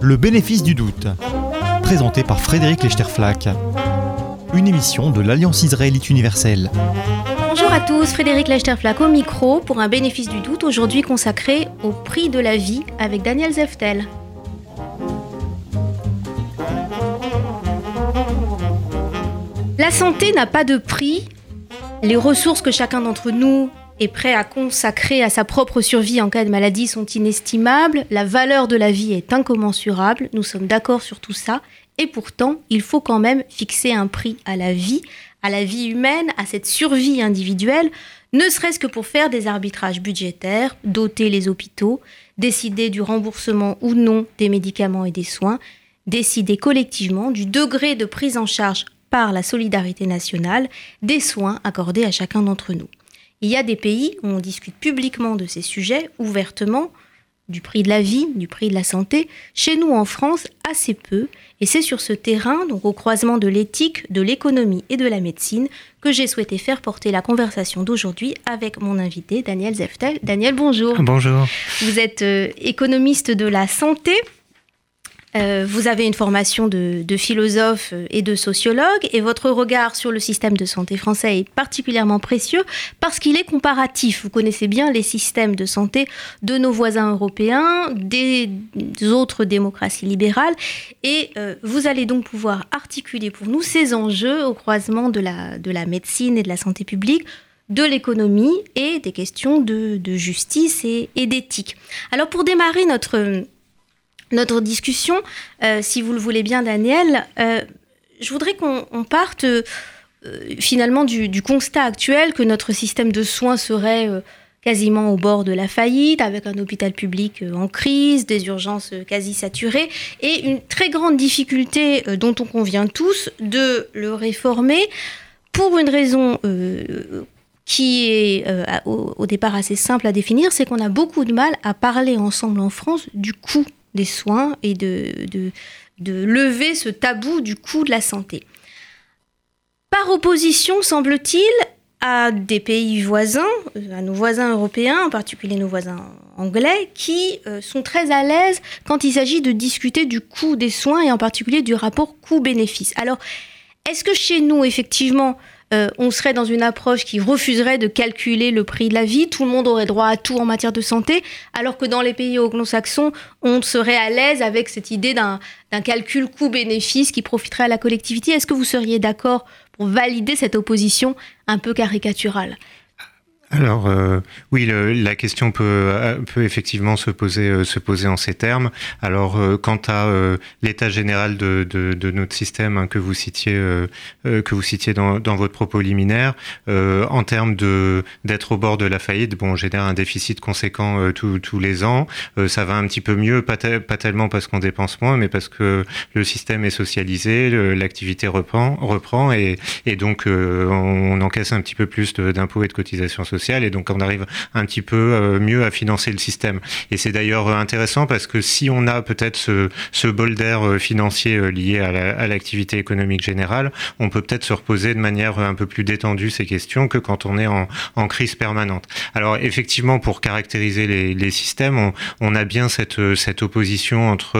Le bénéfice du doute, présenté par Frédéric Lechterflack, une émission de l'Alliance israélite universelle. Bonjour à tous, Frédéric Lechterflack au micro pour un bénéfice du doute aujourd'hui consacré au prix de la vie avec Daniel Zeftel. La santé n'a pas de prix. Les ressources que chacun d'entre nous est prêt à consacrer à sa propre survie en cas de maladie sont inestimables. La valeur de la vie est incommensurable. Nous sommes d'accord sur tout ça. Et pourtant, il faut quand même fixer un prix à la vie, à la vie humaine, à cette survie individuelle, ne serait-ce que pour faire des arbitrages budgétaires, doter les hôpitaux, décider du remboursement ou non des médicaments et des soins, décider collectivement du degré de prise en charge par la solidarité nationale des soins accordés à chacun d'entre nous. Il y a des pays où on discute publiquement de ces sujets, ouvertement, du prix de la vie, du prix de la santé. Chez nous, en France, assez peu. Et c'est sur ce terrain, donc au croisement de l'éthique, de l'économie et de la médecine, que j'ai souhaité faire porter la conversation d'aujourd'hui avec mon invité, Daniel Zeftel. Daniel, bonjour. Bonjour. Vous êtes euh, économiste de la santé. Euh, vous avez une formation de, philosophe et de sociologue et votre regard sur le système de santé français est particulièrement précieux parce qu'il est comparatif. Vous connaissez bien les systèmes de santé de nos voisins européens, des autres démocraties libérales et euh, vous allez donc pouvoir articuler pour nous ces enjeux au croisement de la, de la médecine et de la santé publique de l'économie et des questions de, justice et d'éthique. Alors pour démarrer notre, notre discussion, euh, si vous le voulez bien, Daniel, euh, je voudrais qu'on parte euh, finalement du, constat actuel que notre système de soins serait quasiment au bord de la faillite, avec un hôpital public en crise, des urgences quasi saturées, et une très grande difficulté dont on convient tous de le réformer pour une raison qui est au, départ assez simple à définir, c'est qu'on a beaucoup de mal à parler ensemble en France du coût des soins et de, de, lever ce tabou du coût de la santé. Par opposition, semble-t-il, à des pays voisins, à nos voisins européens, en particulier nos voisins anglais, qui euh, sont très à l'aise quand il s'agit de discuter du coût des soins et en particulier du rapport coût-bénéfice. Alors, est-ce que chez nous, effectivement, euh, on serait dans une approche qui refuserait de calculer le prix de la vie, tout le monde aurait droit à tout en matière de santé, alors que dans les pays anglo-saxons, on serait à l'aise avec cette idée d'un calcul coût-bénéfice qui profiterait à la collectivité. Est-ce que vous seriez d'accord pour valider cette opposition un peu caricaturale? Alors euh, oui, la question peut, euh, effectivement se poser, euh, se poser en ces termes. Alors quant à l'état général de, notre système hein, que vous citiez, que vous citiez dans, dans, votre propos liminaire, en termes de d'être au bord de la faillite, bon, on génère un déficit conséquent tous les ans. ça va un petit peu mieux, pas, tellement parce qu'on dépense moins, mais parce que le système est socialisé, l'activité reprend, reprend et, donc on encaisse un petit peu plus d'impôts et de cotisations et donc on arrive un petit peu euh, mieux à financer le système. Et c'est d'ailleurs euh, intéressant parce que si on a peut-être ce, ce bol d'air euh, financier lié à l'activité économique générale, on peut peut-être se reposer de manière un peu plus détendue ces questions que quand on est en, en crise permanente. Alors effectivement, pour caractériser les, les systèmes, on, on, a bien cette, cette opposition entre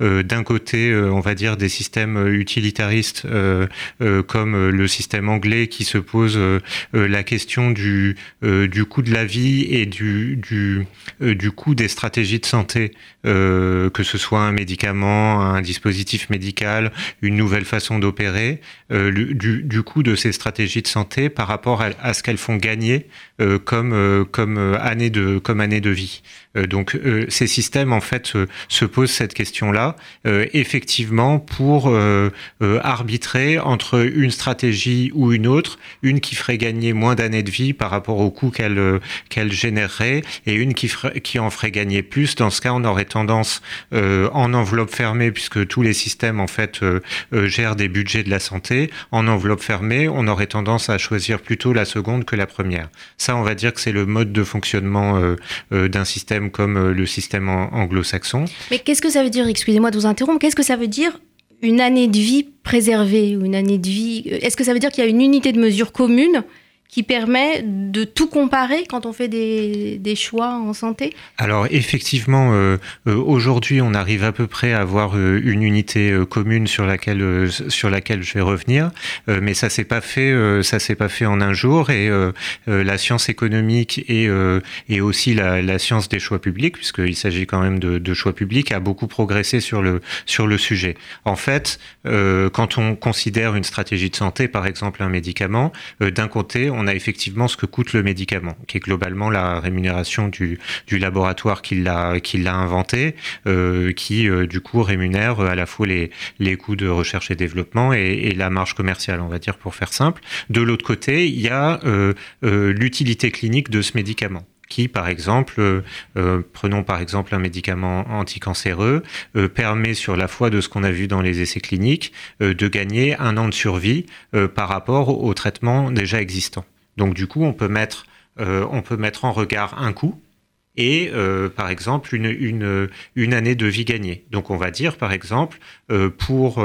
euh, d'un côté, on va dire, des systèmes utilitaristes euh, comme le système anglais qui se pose la question du, euh, du coût de la vie et du, euh, coût des stratégies de santé, euh, que ce soit un médicament, un dispositif médical, une nouvelle façon d'opérer, du, coût de ces stratégies de santé par rapport à ce qu'elles font gagner comme, comme, année de, comme année de vie. donc ces systèmes en fait se posent cette question-là effectivement pour arbitrer entre une stratégie ou une autre, une qui ferait gagner moins d'années de vie par rapport au coût qu'elle euh, qu'elle générerait et une qui, qui en ferait gagner plus. Dans ce cas, on aurait tendance euh, en enveloppe fermée, puisque tous les systèmes en fait euh, gèrent des budgets de la santé, en enveloppe fermée, on aurait tendance à choisir plutôt la seconde que la première. Ça, on va dire que c'est le mode de fonctionnement d'un système comme le système anglo-saxon. Mais qu'est-ce que ça veut dire? Excusez-moi de vous interrompre. Qu'est-ce que ça veut dire une année de vie préservée ou une année de vie? Est-ce que ça veut dire qu'il y a une unité de mesure commune qui permet de tout comparer quand on fait des, des choix en santé Alors effectivement, euh, euh, aujourd'hui, on arrive à peu près à avoir euh, une unité commune sur laquelle sur laquelle je vais revenir, mais ça s'est pas fait ça s'est pas fait en un jour et la science économique et et aussi la, la, science des choix publics, puisqu'il s'agit quand même de, de, choix publics, a beaucoup progressé sur le sur le sujet. En fait, quand on considère une stratégie de santé, par exemple un médicament, d'un côté, on a effectivement ce que coûte le médicament, qui est globalement la rémunération du, laboratoire qui l'a inventé, euh, qui euh, du coup rémunère à la fois les, coûts de recherche et développement et, la marge commerciale, on va dire pour faire simple. De l'autre côté, il y a euh, l'utilité clinique de ce médicament qui, par exemple, prenons par exemple un médicament anticancéreux, permet sur la foi de ce qu'on a vu dans les essais cliniques de gagner un an de survie par rapport au traitement déjà existant. Donc du coup, on peut mettre, euh, on peut mettre en regard un coût et euh, par exemple une, année de vie gagnée. Donc on va dire par exemple euh, pour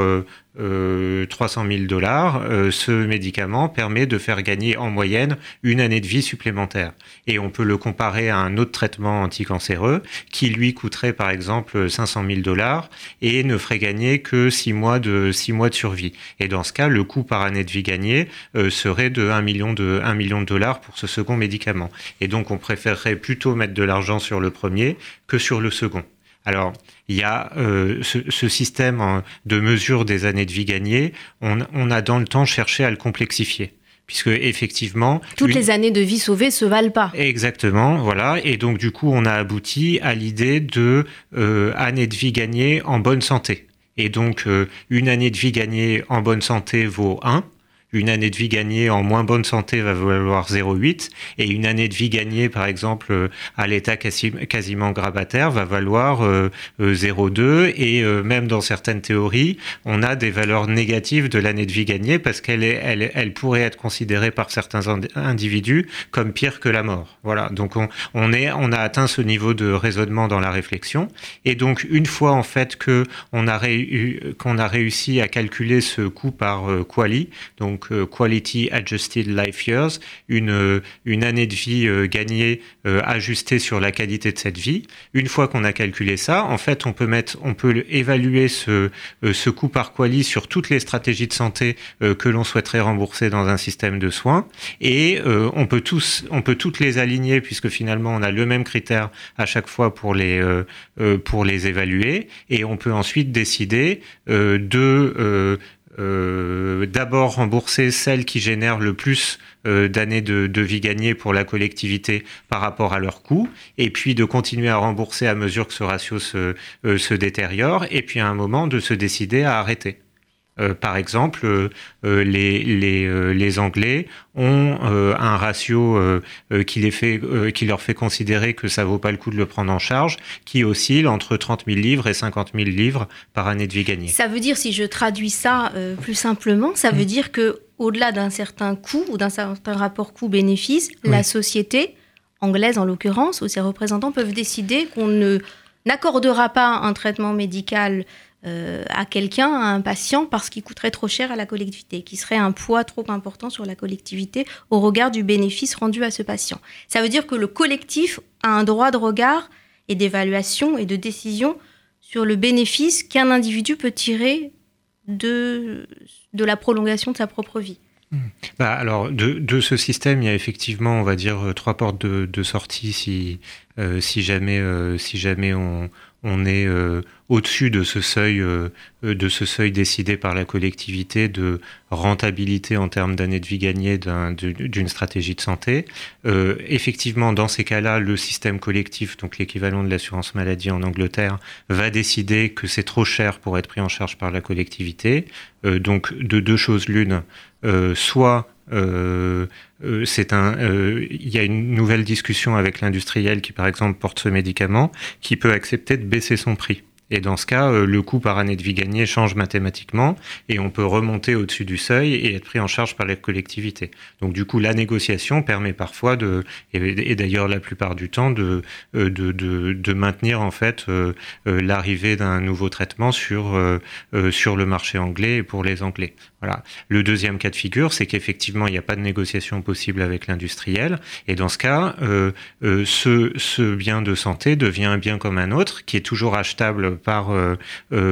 300 euh, 000 dollars, euh, ce médicament permet de faire gagner en moyenne une année de vie supplémentaire. Et on peut le comparer à un autre traitement anticancéreux qui lui coûterait par exemple 500 000 dollars et ne ferait gagner que 6 mois de 6 mois de survie. Et dans ce cas, le coût par année de vie gagnée euh, serait de 1 million de 1 million de dollars pour ce second médicament. Et donc on préférerait plutôt mettre de l'argent sur le premier que sur le second. Alors, il y a euh, ce, système de mesure des années de vie gagnées. On, a dans le temps cherché à le complexifier puisque effectivement toutes les années de vie sauvées se valent pas. Exactement, voilà, et donc du coup on a abouti à l'idée de euh, années de vie gagnées en bonne santé. Et donc euh, une année de vie gagnée en bonne santé vaut 1 une année de vie gagnée en moins bonne santé va valoir 0,8 et une année de vie gagnée, par exemple, euh, à l'état quasiment grabataire va valoir 0,2 euh, euh, et même dans certaines théories, on a des valeurs négatives de l'année de vie gagnée parce qu'elle elle, elle pourrait être considérée par certains individus comme pire que la mort. Voilà. Donc on, a atteint ce niveau de raisonnement dans la réflexion et donc une fois en fait que on a, qu'on a réussi à calculer ce coût par quali, donc donc euh, Quality Adjusted Life Years, une, euh, année de vie euh, gagnée ajustée sur la qualité de cette vie. Une fois qu'on a calculé ça, en fait, on peut mettre, on peut évaluer ce, ce coût par quali sur toutes les stratégies de santé que l'on souhaiterait rembourser dans un système de soins, et on peut tous, on peut toutes les aligner puisque finalement on a le même critère à chaque fois pour les pour les évaluer, et on peut ensuite décider de euh, d'abord rembourser celles qui génèrent le plus euh, d'années de, vie gagnée pour la collectivité par rapport à leur coût, et puis de continuer à rembourser à mesure que ce ratio se, euh, se détériore, et puis à un moment de se décider à arrêter. Euh, par exemple, euh, euh, les, les, les, Anglais ont un ratio qui, les fait, qui leur fait considérer que ça vaut pas le coup de le prendre en charge, qui oscille entre 30 000 livres et 50 000 livres par année de vie gagnée. Ça veut dire, si je traduis ça plus simplement, ça veut mm. dire que au-delà d'un certain coût ou d'un certain rapport coût-bénéfice, la société anglaise en l'occurrence ou ses représentants peuvent décider qu'on ne n'accordera pas un traitement médical euh, à quelqu'un, à un patient, parce qu'il coûterait trop cher à la collectivité, qui serait un poids trop important sur la collectivité au regard du bénéfice rendu à ce patient. Ça veut dire que le collectif a un droit de regard et d'évaluation et de décision sur le bénéfice qu'un individu peut tirer de, de la prolongation de sa propre vie. Hmm. Bah alors, de, ce système, il y a effectivement, on va dire, trois portes de, sortie si, euh, jamais, euh, si jamais on, on est euh, au-dessus de ce seuil, euh, de ce seuil décidé par la collectivité de rentabilité en termes d'années de vie gagnées d'une stratégie de santé. Euh, effectivement, dans ces cas-là, le système collectif, donc l'équivalent de l'assurance maladie en Angleterre, va décider que c'est trop cher pour être pris en charge par la collectivité. donc, de deux choses l'une, soit c'est un, euh, il y a une nouvelle discussion avec l'industriel qui, par exemple, porte ce médicament, qui peut accepter de baisser son prix. Et dans ce cas, le coût par année de vie gagnée change mathématiquement et on peut remonter au-dessus du seuil et être pris en charge par la collectivité. Donc du coup, la négociation permet parfois de, et, d'ailleurs la plupart du temps, de, de, de, de maintenir en fait l'arrivée d'un nouveau traitement sur, sur le marché anglais et pour les Anglais. Voilà. Le deuxième cas de figure, c'est qu'effectivement, il n'y a pas de négociation possible avec l'industriel. Et dans ce cas, euh, euh, ce, bien de santé devient un bien comme un autre, qui est toujours achetable par, euh,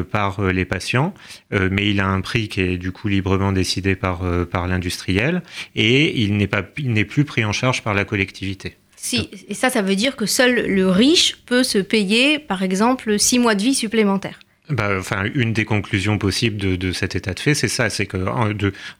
par les patients, mais il a un prix qui est du coup librement décidé par, par l'industriel, et il n'est pas, il n'est plus pris en charge par la collectivité. Si, et ça, ça veut dire que seul le riche peut se payer, par exemple, six mois de vie supplémentaires bah, une des conclusions possibles de, cet état de fait, c'est ça, c'est que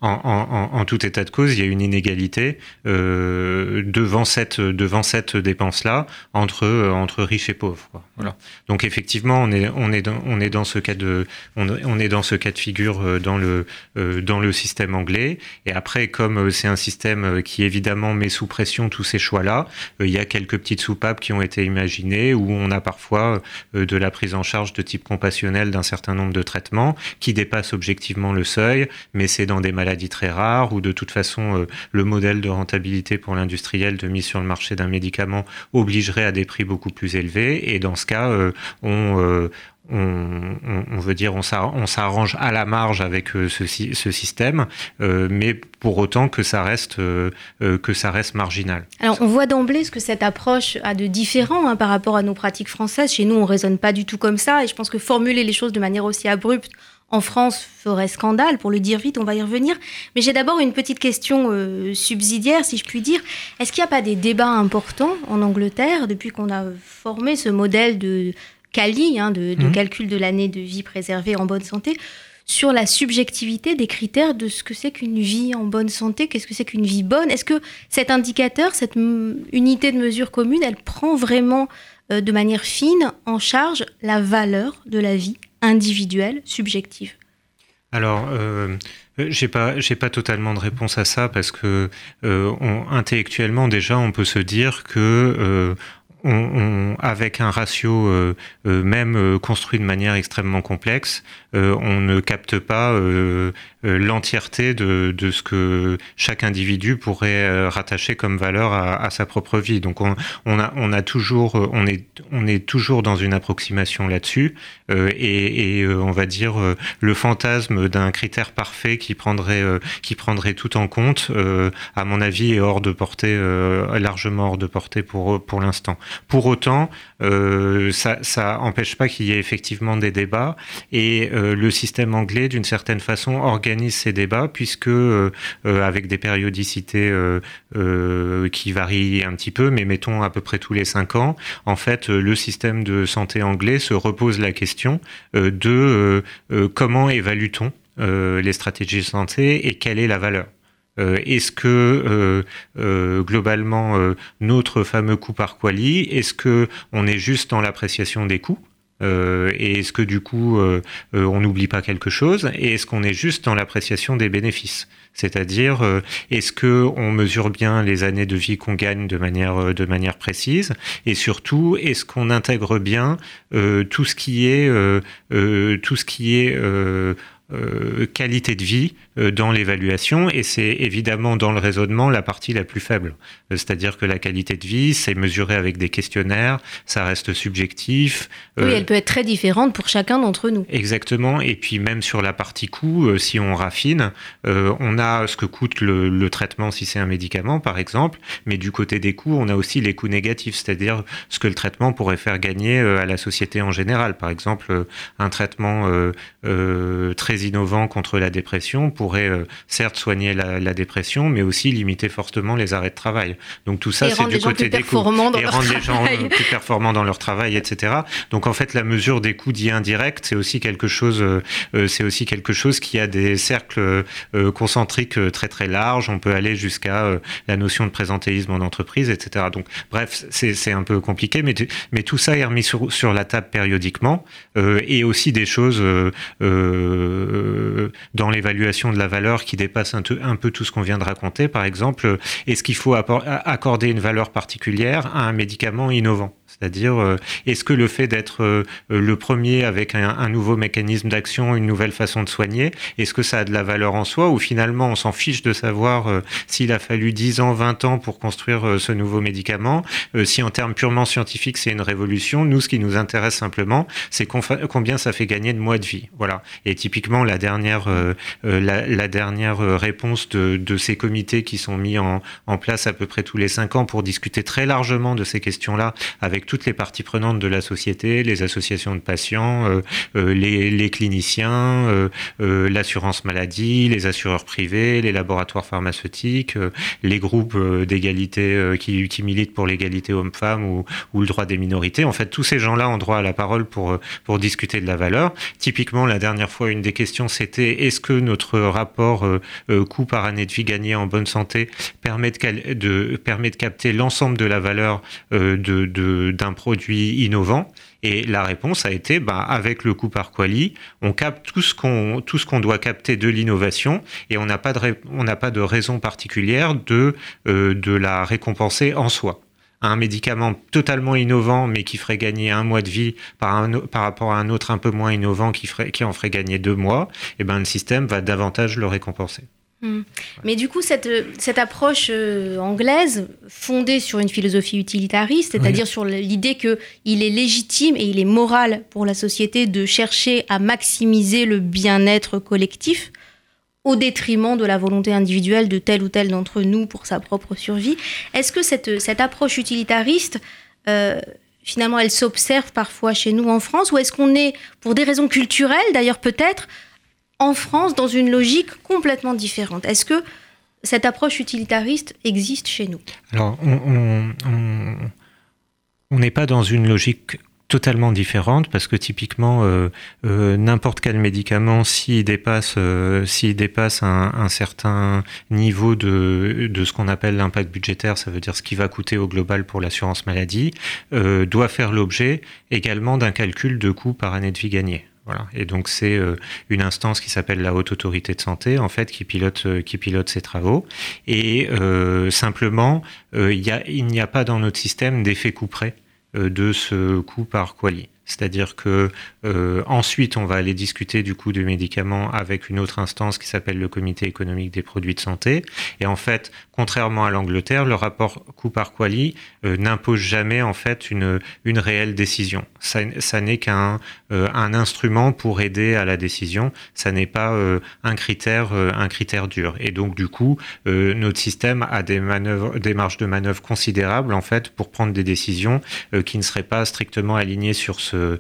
en, tout état de cause, il y a une inégalité euh, devant cette devant cette dépense-là entre entre riches et pauvres. Voilà. Donc effectivement, on est on est dans on est dans ce cas de on, on est dans ce cas de figure euh, dans le euh, dans le système anglais. Et après, comme euh, c'est un système qui évidemment met sous pression tous ces choix-là, il y a quelques petites soupapes qui ont été imaginées où on a parfois de la prise en charge de type compassionnel d'un certain nombre de traitements qui dépassent objectivement le seuil, mais c'est dans des maladies très rares où de toute façon euh, le modèle de rentabilité pour l'industriel de mise sur le marché d'un médicament obligerait à des prix beaucoup plus élevés. Et dans ce cas, euh, on, veut dire on s'arrange à la marge avec euh, ce, système, euh, mais pour autant que ça reste euh, que ça reste marginal. Alors on voit d'emblée ce que cette approche a de différent hein, par rapport à nos pratiques françaises. Chez nous, on raisonne pas du tout comme ça, et je pense que formuler les choses de manière aussi abrupte en France ferait scandale, pour le dire vite, on va y revenir. Mais j'ai d'abord une petite question subsidiaire, si je puis dire. Est-ce qu'il n'y a pas des débats importants en Angleterre depuis qu'on a formé ce modèle de CALI, hein, de, de mmh. calcul de l'année de vie préservée en bonne santé, sur la subjectivité des critères de ce que c'est qu'une vie en bonne santé, qu'est-ce que c'est qu'une vie bonne. Est-ce que cet indicateur, cette unité de mesure commune, elle prend vraiment euh, de manière fine en charge la valeur de la vie individuelle, subjective? Alors, euh, j'ai pas, j'ai pas totalement de réponse à ça parce que euh, on, intellectuellement déjà, on peut se dire que euh, on, on, avec un ratio euh, euh, même euh, construit de manière extrêmement complexe, on ne capte pas l'entièreté de, de, ce que chaque individu pourrait rattacher comme valeur à, à sa propre vie. Donc on, on, a, on a toujours, on est, on est toujours dans une approximation là-dessus, et, et on va dire le fantasme d'un critère parfait qui prendrait, qui prendrait tout en compte, à mon avis, est hors de portée, largement hors de portée pour pour l'instant. Pour autant, euh, ça, ça pas qu'il y ait effectivement des débats et euh, le système anglais, d'une certaine façon, organise ces débats puisque euh, avec des périodicités qui varient un petit peu, mais mettons à peu près tous les cinq ans, en fait, le système de santé anglais se repose la question de comment évalue-t-on les stratégies de santé et quelle est la valeur? Euh, est-ce que euh, euh, globalement notre fameux coût par quali, est-ce que on est juste dans l'appréciation des coûts et est-ce que du coup on n'oublie pas quelque chose Et est-ce qu'on est juste dans l'appréciation des bénéfices? C'est-à-dire est-ce que on mesure bien les années de vie qu'on gagne de manière de manière précise Et surtout est-ce qu'on intègre bien tout ce qui est tout ce qui est qualité de vie euh, dans l'évaluation et c'est évidemment dans le raisonnement la partie la plus faible. Euh, c'est-à-dire que la qualité de vie, c'est mesuré avec des questionnaires, ça reste subjectif. Oui, elle peut être très différente pour chacun d'entre nous. Exactement. Et puis même sur la partie coût, si on raffine, on a ce que coûte le, le traitement si c'est un médicament, par exemple, mais du côté des coûts, on a aussi les coûts négatifs, c'est-à-dire ce que le traitement pourrait faire gagner à la société en général. Par exemple, un traitement très innovants contre la dépression pourraient euh, certes soigner la, la, dépression, mais aussi limiter fortement les arrêts de travail. Donc tout ça, c'est du côté des coûts. Et rendre les gens euh, plus performants dans leur travail, etc. Donc en fait, la mesure des coûts dits indirects, c'est aussi quelque chose, euh, c'est aussi quelque chose qui a des cercles euh, concentriques très très larges. On peut aller jusqu'à la notion de présentéisme en entreprise, etc. Donc bref, c'est un peu compliqué, mais, mais tout ça est remis sur, sur la table périodiquement et aussi des choses euh, dans l'évaluation de la valeur qui dépasse un, un peu tout ce qu'on vient de raconter. Par exemple, est-ce qu'il faut accorder une valeur particulière à un médicament innovant? C'est-à-dire, est-ce que le fait d'être le premier avec un, nouveau mécanisme d'action, une nouvelle façon de soigner, est-ce que ça a de la valeur en soi ou finalement on s'en fiche de savoir s'il a fallu 10 ans, 20 ans pour construire ce nouveau médicament Si en termes purement scientifiques c'est une révolution, nous ce qui nous intéresse simplement, c'est combien ça fait gagner de mois de vie. Voilà. Et typiquement la dernière, la, dernière réponse de, de, ces comités qui sont mis en, en place à peu près tous les 5 ans pour discuter très largement de ces questions-là avec toutes les parties prenantes de la société, les associations de patients, euh, euh, les, cliniciens, euh, l'assurance maladie, les assureurs privés, les laboratoires pharmaceutiques, les groupes d'égalité qui, qui, militent pour l'égalité homme-femme ou, le droit des minorités. En fait, tous ces gens-là ont droit à la parole pour, discuter de la valeur. Typiquement, la dernière fois, une des questions, c'était est-ce que notre rapport coût par année de vie gagnée en bonne santé permet de, capter l'ensemble de la valeur de, produit innovant Et la réponse a été, bah, avec le coût par quali, on capte tout ce qu'on doit capter de l'innovation et on n'a pas de raison particulière de euh, de la récompenser en soi un médicament totalement innovant mais qui ferait gagner un mois de vie par, par rapport à un autre un peu moins innovant qui, ferait, qui en ferait gagner deux mois, et eh ben le système va davantage le récompenser. Hmm. Mais du coup, cette, cette approche euh, anglaise, fondée sur une philosophie utilitariste, c'est-à-dire sur l'idée qu'il est légitime et il est moral pour la société de chercher à maximiser le bien-être collectif au détriment de la volonté individuelle de tel ou tel d'entre nous pour sa propre survie. Est-ce que cette, cette approche utilitariste, euh, finalement, elle s'observe parfois chez nous en France, ou est-ce qu'on est, pour des raisons culturelles d'ailleurs peut-être, en France dans une logique complètement différente. Est-ce que cette approche utilitariste existe chez nous? Alors, on n'est pas dans une logique totalement différente parce que typiquement euh, euh, n'importe quel médicament s'il dépasse euh, dépasse un, certain niveau de ce qu'on appelle l'impact budgétaire ça veut dire ce qui va coûter au global pour l'assurance maladie doit faire l'objet également d'un calcul de coût par année de vie gagnée voilà. Et donc c'est euh, une instance qui s'appelle la Haute Autorité de Santé, en fait, qui pilote, euh, qui pilote ces travaux. Et euh, simplement, il n'y a, a, pas dans notre système d'effet coup près de ce coût par quali. C'est-à-dire que euh, ensuite, on va aller discuter du coût du médicament avec une autre instance qui s'appelle le Comité économique des produits de santé. Et en fait, contrairement à l'Angleterre, le rapport coût par quali euh, n'impose jamais en fait une, une réelle décision. Ça, n'est qu'un euh, un instrument pour aider à la décision. Ça n'est pas un critère un critère dur. Et donc du coup, notre système a des manœuvres, des marges de manœuvre considérables en fait pour prendre des décisions qui ne seraient pas strictement alignées sur ce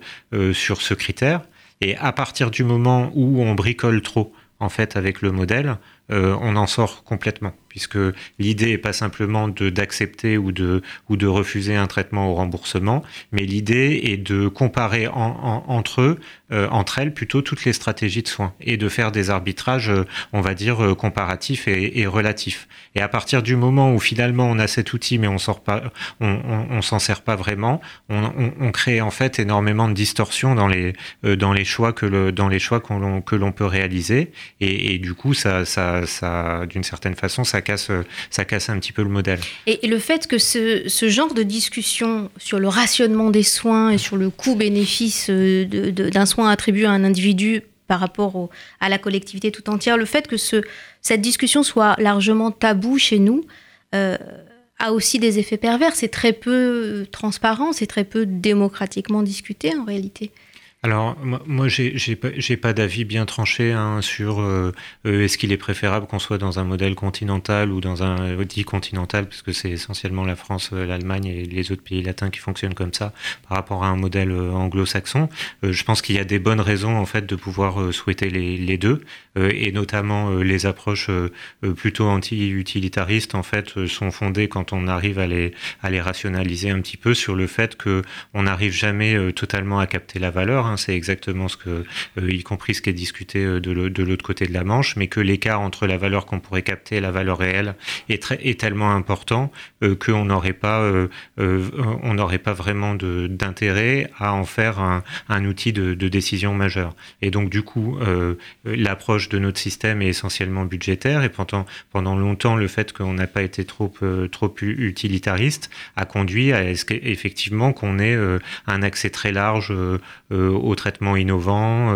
sur ce critère. Et à partir du moment où on bricole trop, en fait, avec le modèle, euh, on en sort complètement puisque l'idée n'est pas simplement d'accepter ou de, ou de refuser un traitement au remboursement, mais l'idée est de comparer entre eux, euh, entre elles plutôt toutes les stratégies de soins et de faire des arbitrages, euh, on va dire, euh, comparatifs et, relatifs. Et à partir du moment où finalement on a cet outil mais on sort pas, on, on, s'en sert pas vraiment, on, crée en fait énormément de distorsions dans les dans les choix que le dans les choix que l'on peut réaliser et, du coup ça ça, d'une certaine façon ça casse, ça casse un petit peu le modèle. Et, le fait que ce, genre de discussion sur le rationnement des soins et sur le coût-bénéfice euh, d'un soin attribué à un individu par rapport à la collectivité tout entière, le fait que ce, cette discussion soit largement tabou chez nous, euh, a aussi des effets pervers. C'est très peu transparent, c'est très peu démocratiquement discuté en réalité. Alors, moi, j'ai pas, pas d'avis bien tranché hein, sur euh, euh, est-ce qu'il est préférable qu'on soit dans un modèle continental ou dans un euh, dit continental, puisque c'est essentiellement la France, l'Allemagne et les autres pays latins qui fonctionnent comme ça, par rapport à un modèle anglo-saxon. je pense qu'il y a des bonnes raisons, en fait, de pouvoir souhaiter les, deux, et notamment les approches plutôt anti-utilitaristes, en fait, sont fondées quand on arrive à les, à les rationaliser un petit peu sur le fait qu'on n'arrive jamais totalement à capter la valeur. Hein, hein, c'est exactement ce que, y compris ce qui est discuté de l'autre côté de la Manche, mais que l'écart entre la valeur qu'on pourrait capter et la valeur réelle est, tellement important qu'on n'aurait pas, pas vraiment d'intérêt à en faire un, outil de, décision majeure. Et donc du coup, l'approche de notre système est essentiellement budgétaire et pendant, longtemps, le fait qu'on n'a pas été trop, utilitariste a conduit à ce qu'effectivement qu'on ait euh, un accès très large euh, euh, aux traitements innovants,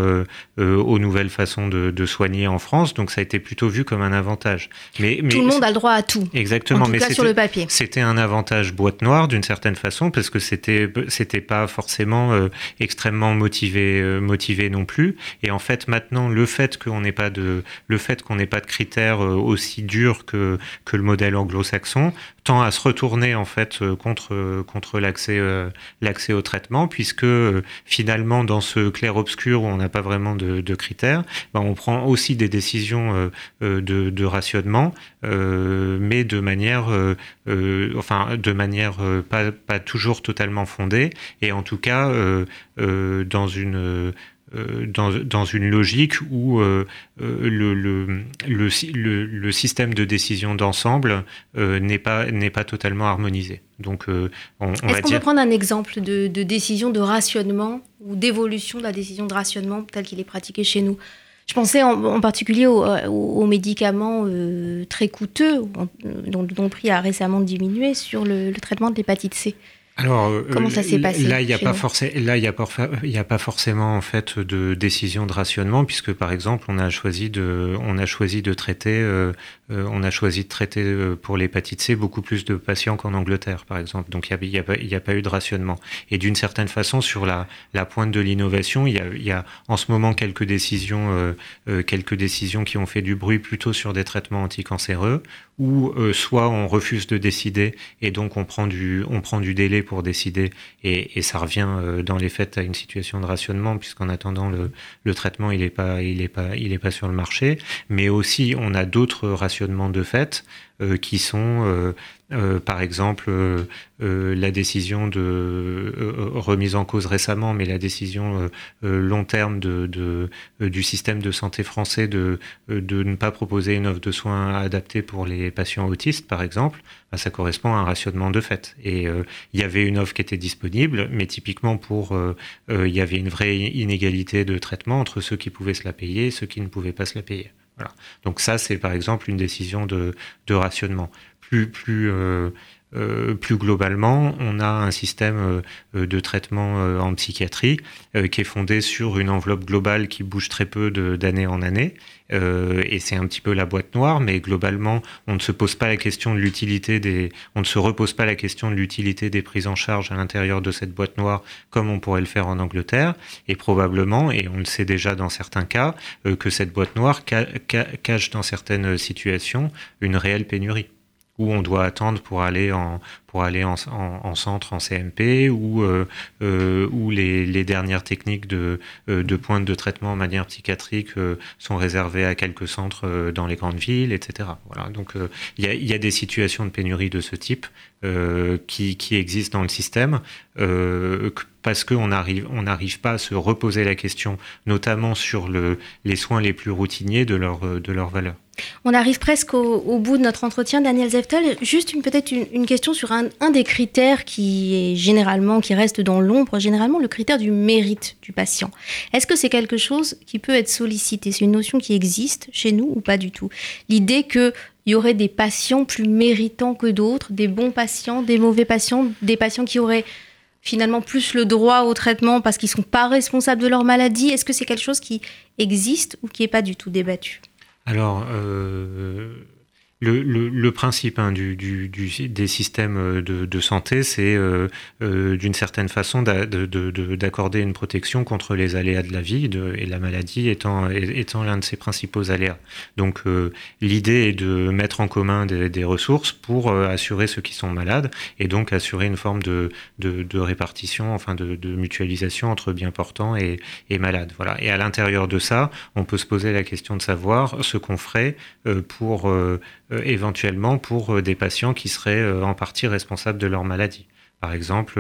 aux nouvelles façons de, soigner en France. Donc ça a été plutôt vu comme un avantage. Mais, tout le monde a le droit à tout. Exactement. En tout mais cas sur le papier. C'était un avantage boîte noire d'une certaine façon parce que c'était c'était pas forcément extrêmement motivé motivé non plus. Et en fait maintenant le fait qu'on n'ait pas de le fait qu'on n'ait pas de critères aussi durs que que le modèle anglo-saxon à se retourner en fait euh, contre euh, contre l'accès euh, l'accès au traitement puisque finalement dans ce clair obscur où on n'a pas vraiment de, critères, ben, on prend aussi des décisions de, de, rationnement, mais de manière enfin de manière pas pas toujours totalement fondée. Et en tout cas dans une dans, dans, une logique où euh, euh, le, le, le, le, système de décision d'ensemble n'est pas, pas totalement harmonisé. Donc, on, on Est-ce qu'on peut prendre un exemple de, de, décision de rationnement ou d'évolution de la décision de rationnement tel qu'il est pratiqué chez nous? Je pensais en, particulier aux, médicaments très coûteux, dont, dont, le prix a récemment diminué, sur le traitement de l'hépatite C. Alors, euh, Comment ça s'est passé Là, il n'y a, pas là, il y a, pas forcément en fait de décision de rationnement, puisque par exemple, on a choisi de, on a choisi de traiter, euh, euh, on a choisi de traiter pour l'hépatite C beaucoup plus de patients qu'en Angleterre, par exemple. Donc, il n'y a, a, a, pas eu de rationnement. Et d'une certaine façon, sur la, la pointe de l'innovation, il y a, il y a en ce moment quelques décisions, quelques décisions qui ont fait du bruit plutôt sur des traitements anticancéreux, où soit on refuse de décider et donc on prend du, on prend du délai pour décider, et, ça revient euh, dans les faits à une situation de rationnement, puisqu'en attendant le, traitement, il n'est pas, pas, pas sur le marché. Mais aussi, on a d'autres rationnements de fait euh, qui sont euh, euh, par exemple, euh, euh, la décision de remise en cause récemment, mais la décision long terme de, de, du système de santé français de, de ne pas proposer une offre de soins adaptée pour les patients autistes, par exemple, bah, ça correspond à un rationnement de fait. Et il y avait une offre qui était disponible, mais typiquement pour, il y avait une vraie inégalité de traitement entre ceux qui pouvaient se la payer et ceux qui ne pouvaient pas se la payer. Voilà. Donc ça, c'est par exemple une décision de, rationnement plus, plus, euh, euh, plus globalement, on a un système euh, de traitement en psychiatrie qui est fondé sur une enveloppe globale qui bouge très peu d'année en année. et c'est un petit peu la boîte noire, mais globalement, on ne se pose pas la question de l'utilité des, on ne se repose pas la question de l'utilité des prises en charge à l'intérieur de cette boîte noire comme on pourrait le faire en Angleterre. Et probablement, et on le sait déjà dans certains cas, que cette boîte noire cache dans certaines situations une réelle pénurie où on doit attendre pour aller en, pour aller en, en, centre, en CMP, ou, euh, euh, où les, dernières techniques de, euh, de pointe de traitement en manière psychiatrique sont réservées à quelques centres dans les grandes villes, etc. Voilà. Donc il y a, des situations de pénurie de ce type qui, qui, existent dans le système parce qu'on n'arrive on n'arrive pas à se reposer la question, notamment sur le, les soins les plus routiniers de leur, de leur valeur. On arrive presque au, bout de notre entretien, Daniel Zeftel. Juste peut-être une, question sur un, des critères qui est généralement, qui reste dans l'ombre, généralement le critère du mérite du patient. Est-ce que c'est quelque chose qui peut être sollicité? C'est une notion qui existe chez nous ou pas du tout? L'idée qu'il y aurait des patients plus méritants que d'autres, des bons patients, des mauvais patients, des patients qui auraient finalement plus le droit au traitement parce qu'ils ne sont pas responsables de leur maladie Est-ce que c'est quelque chose qui existe ou qui n'est pas du tout débattu? Alors, euh, le, le, principe hein, du, du, des systèmes euh, de, de santé, c'est euh, euh, d'une certaine façon d'accorder une protection contre les aléas de la vie de, et la maladie étant, étant l'un de ses principaux aléas. Donc l'idée est de mettre en commun des, des ressources pour assurer ceux qui sont malades et donc assurer une forme de, de répartition, enfin de, mutualisation entre bien portants et, et malades. Voilà. Et à l'intérieur de ça, on peut se poser la question de savoir ce qu'on ferait pour euh, éventuellement pour euh, des patients qui seraient euh, en partie responsables de leur maladie. Par exemple,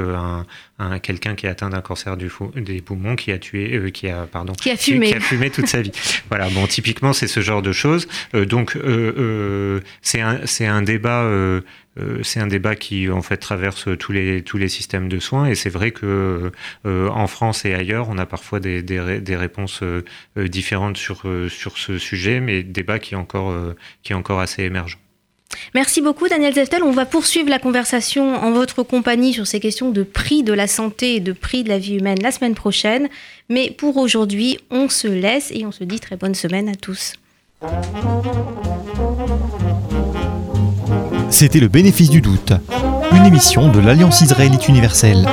un, quelqu'un qui est atteint d'un cancer du des poumons, qui a tué, euh, qui a pardon, qui a fumé, qui, a fumé toute sa vie. Voilà. Bon, typiquement, c'est ce genre de choses. Euh, donc, euh, c'est un, c'est un débat. c'est un débat qui en fait traverse tous les tous les systèmes de soins et c'est vrai que en France et ailleurs on a parfois des, des, des réponses différentes sur sur ce sujet mais débat qui est encore qui est encore assez émergent. Merci beaucoup Daniel Zeftel. On va poursuivre la conversation en votre compagnie sur ces questions de prix de la santé et de prix de la vie humaine la semaine prochaine. Mais pour aujourd'hui, on se laisse et on se dit très bonne semaine à tous. C'était le bénéfice du doute, une émission de l'Alliance israélite universelle.